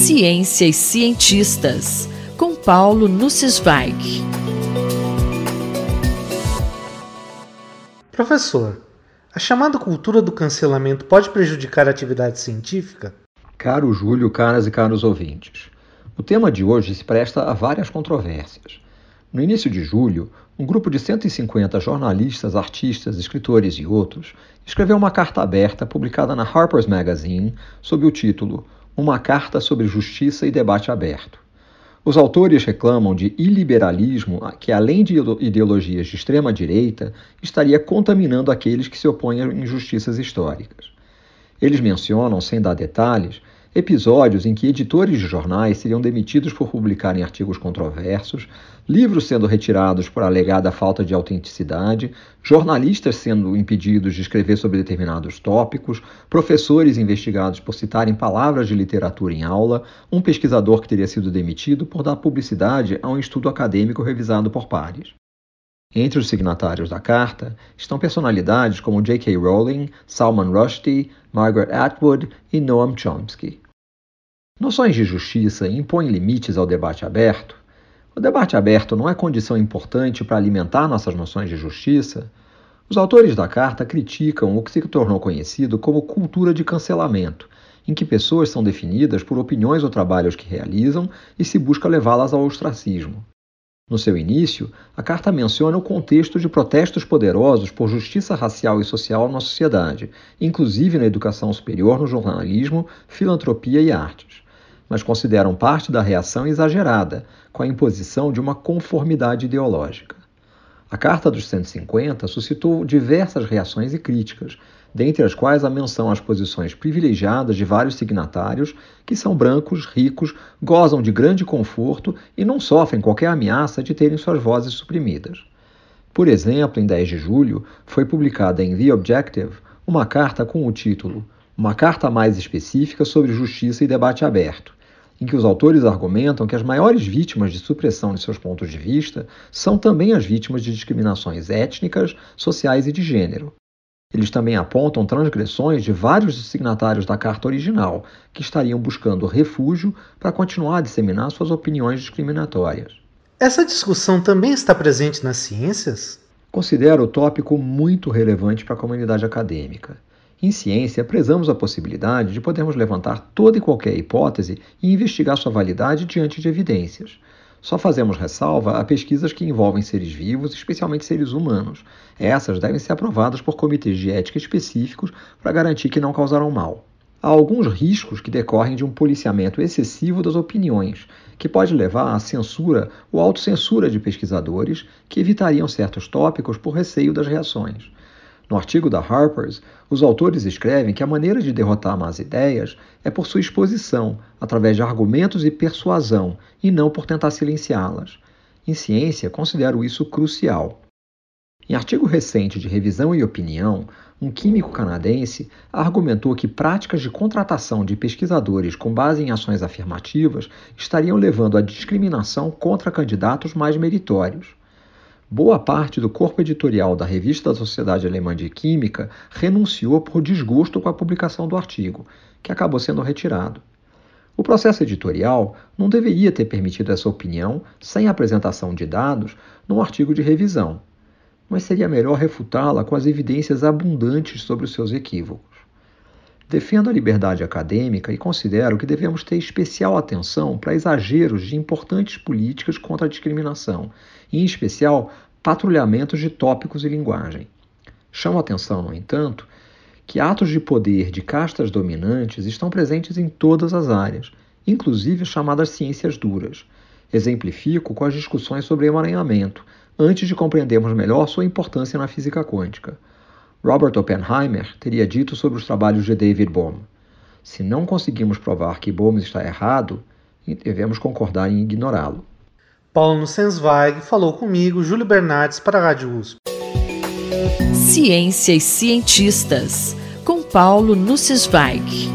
Ciência e Cientistas, com Paulo Nussweig. Professor, a chamada cultura do cancelamento pode prejudicar a atividade científica? Caro Júlio, caras e caros ouvintes, o tema de hoje se presta a várias controvérsias. No início de julho, um grupo de 150 jornalistas, artistas, escritores e outros escreveu uma carta aberta publicada na Harper's Magazine sob o título Uma Carta sobre Justiça e Debate Aberto. Os autores reclamam de iliberalismo que, além de ideologias de extrema-direita, estaria contaminando aqueles que se opõem a injustiças históricas. Eles mencionam, sem dar detalhes, episódios em que editores de jornais seriam demitidos por publicarem artigos controversos, livros sendo retirados por alegada falta de autenticidade, jornalistas sendo impedidos de escrever sobre determinados tópicos, professores investigados por citarem palavras de literatura em aula, um pesquisador que teria sido demitido por dar publicidade a um estudo acadêmico revisado por pares. Entre os signatários da carta estão personalidades como J.K. Rowling, Salman Rushdie, Margaret Atwood e Noam Chomsky. Noções de justiça impõem limites ao debate aberto? O debate aberto não é condição importante para alimentar nossas noções de justiça? Os autores da carta criticam o que se tornou conhecido como cultura de cancelamento, em que pessoas são definidas por opiniões ou trabalhos que realizam e se busca levá-las ao ostracismo. No seu início, a carta menciona o contexto de protestos poderosos por justiça racial e social na sociedade, inclusive na educação superior, no jornalismo, filantropia e artes, mas consideram parte da reação exagerada, com a imposição de uma conformidade ideológica. A Carta dos 150 suscitou diversas reações e críticas, dentre as quais a menção às posições privilegiadas de vários signatários, que são brancos, ricos, gozam de grande conforto e não sofrem qualquer ameaça de terem suas vozes suprimidas. Por exemplo, em 10 de julho, foi publicada em The Objective uma carta com o título Uma carta mais específica sobre justiça e debate aberto, em que os autores argumentam que as maiores vítimas de supressão de seus pontos de vista são também as vítimas de discriminações étnicas, sociais e de gênero, eles também apontam transgressões de vários signatários da carta original, que estariam buscando refúgio para continuar a disseminar suas opiniões discriminatórias. Essa discussão também está presente nas ciências? Considero o tópico muito relevante para a comunidade acadêmica. Em ciência, prezamos a possibilidade de podermos levantar toda e qualquer hipótese e investigar sua validade diante de evidências. Só fazemos ressalva a pesquisas que envolvem seres vivos, especialmente seres humanos. Essas devem ser aprovadas por comitês de ética específicos para garantir que não causarão mal. Há alguns riscos que decorrem de um policiamento excessivo das opiniões, que pode levar à censura ou autocensura de pesquisadores que evitariam certos tópicos por receio das reações. No artigo da Harper's, os autores escrevem que a maneira de derrotar más ideias é por sua exposição, através de argumentos e persuasão, e não por tentar silenciá-las. Em ciência, considero isso crucial. Em artigo recente de Revisão e Opinião, um químico canadense argumentou que práticas de contratação de pesquisadores com base em ações afirmativas estariam levando à discriminação contra candidatos mais meritórios. Boa parte do corpo editorial da Revista da Sociedade Alemã de Química renunciou por desgosto com a publicação do artigo, que acabou sendo retirado. O processo editorial não deveria ter permitido essa opinião sem apresentação de dados num artigo de revisão, mas seria melhor refutá-la com as evidências abundantes sobre os seus equívocos. Defendo a liberdade acadêmica e considero que devemos ter especial atenção para exageros de importantes políticas contra a discriminação, em especial patrulhamentos de tópicos e linguagem. Chamo a atenção, no entanto, que atos de poder de castas dominantes estão presentes em todas as áreas, inclusive as chamadas ciências duras. Exemplifico com as discussões sobre emaranhamento, antes de compreendermos melhor sua importância na física quântica. Robert Oppenheimer teria dito sobre os trabalhos de David Bohm: Se não conseguimos provar que Bohm está errado, devemos concordar em ignorá-lo. Paulo Nussensweig falou comigo, Júlio Bernardes, para a Rádio USP. Ciência e Cientistas, com Paulo Nussensweig.